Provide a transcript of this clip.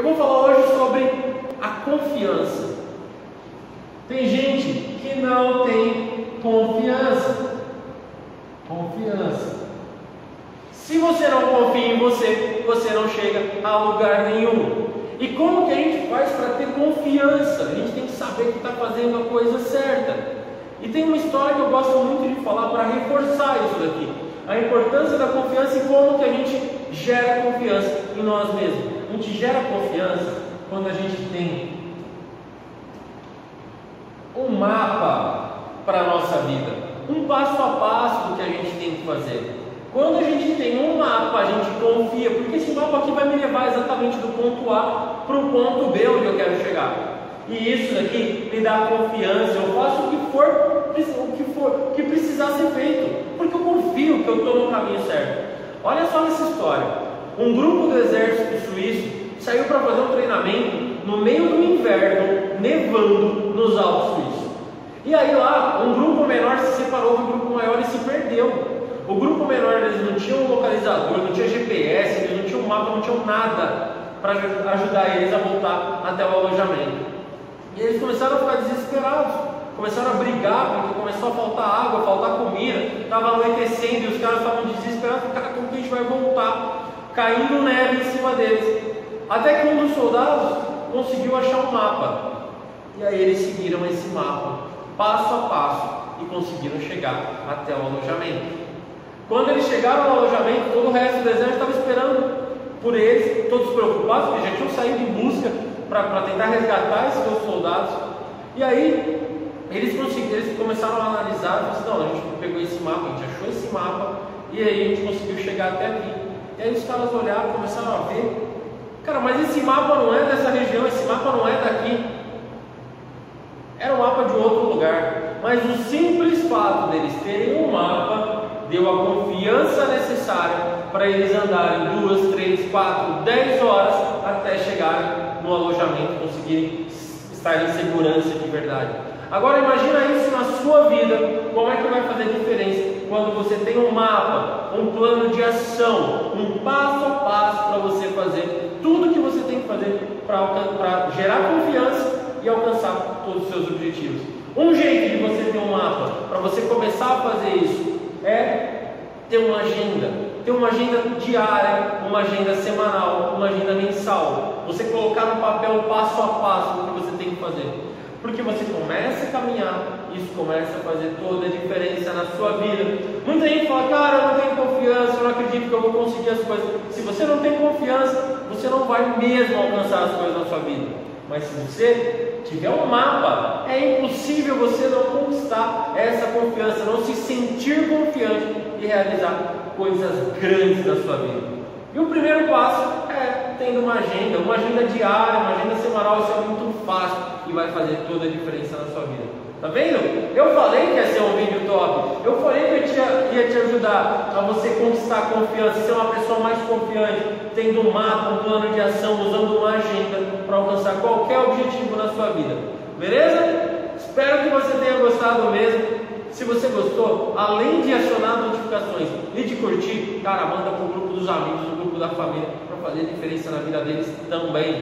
Eu vou falar hoje sobre a confiança. Tem gente que não tem confiança. Confiança. Se você não confia em você, você não chega a lugar nenhum. E como que a gente faz para ter confiança? A gente tem que saber que está fazendo a coisa certa. E tem uma história que eu gosto muito de falar para reforçar isso daqui. A importância da confiança e como que a gente gera confiança em nós mesmos. A gente gera confiança quando a gente tem um mapa para a nossa vida, um passo a passo do que a gente tem que fazer. Quando a gente tem um mapa, a gente confia, porque esse mapa aqui vai me levar exatamente do ponto A para o ponto B onde eu quero chegar. E isso daqui me dá confiança, eu faço o que for, o que for, o que precisar ser feito, porque eu confio que eu estou no caminho certo. Olha só essa história. Um grupo do exército suíço saiu para fazer um treinamento no meio do inverno, nevando nos Alpes suíços. E aí lá, um grupo menor se separou do grupo maior e se perdeu. O grupo menor eles não tinham localizador, não tinha GPS, eles não tinham mapa, não tinham nada para ajudar eles a voltar até o alojamento. E eles começaram a ficar desesperados, começaram a brigar porque começou a faltar água, faltar comida, estava anoitecendo e os caras estavam desesperados, cara, como que a gente vai voltar? Caindo neve em cima deles. Até que um dos soldados conseguiu achar um mapa. E aí eles seguiram esse mapa, passo a passo, e conseguiram chegar até o alojamento. Quando eles chegaram no alojamento, todo o resto do exército estava esperando por eles, todos preocupados, porque já tinham saído em busca para tentar resgatar esses dois soldados. E aí eles, eles começaram a analisar, e disseram, não, a gente pegou esse mapa, a gente achou esse mapa, e aí a gente conseguiu chegar até aqui. E aí os caras olharam, começaram a ver, cara, mas esse mapa não é dessa região, esse mapa não é daqui. Era um mapa de outro lugar. Mas o simples fato deles terem um mapa deu a confiança necessária para eles andarem duas, três, quatro, dez horas até chegarem no alojamento conseguirem estar em segurança de verdade. Agora imagina isso na sua vida, quando você tem um mapa, um plano de ação, um passo a passo para você fazer tudo que você tem que fazer para gerar confiança e alcançar todos os seus objetivos. Um jeito de você ter um mapa para você começar a fazer isso é ter uma agenda, ter uma agenda diária, uma agenda semanal, uma agenda mensal. Você colocar no papel passo a passo o que você tem que fazer. Porque você começa a caminhar, isso começa a fazer toda a diferença na sua vida. Muita gente fala, cara, eu não tenho confiança, eu não acredito que eu vou conseguir as coisas. Se você não tem confiança, você não vai mesmo alcançar as coisas na sua vida. Mas se você tiver um mapa, é impossível você não conquistar essa confiança, não se sentir confiante e realizar coisas grandes na sua vida. E o primeiro passo é tendo uma agenda, uma agenda diária, uma agenda semanal, isso é muito fácil e vai fazer toda a diferença na sua vida. Tá vendo? Eu falei que ia ser um vídeo top. Eu falei que eu ia te ajudar a você conquistar a confiança, ser uma pessoa mais confiante, tendo um mapa, um plano de ação, usando uma agenda para alcançar qualquer objetivo na sua vida. Beleza? Espero que você tenha gostado mesmo. Se você gostou, além de acionar notificações e de curtir, cara, manda para o grupo dos amigos, no grupo da família, para fazer diferença na vida deles também.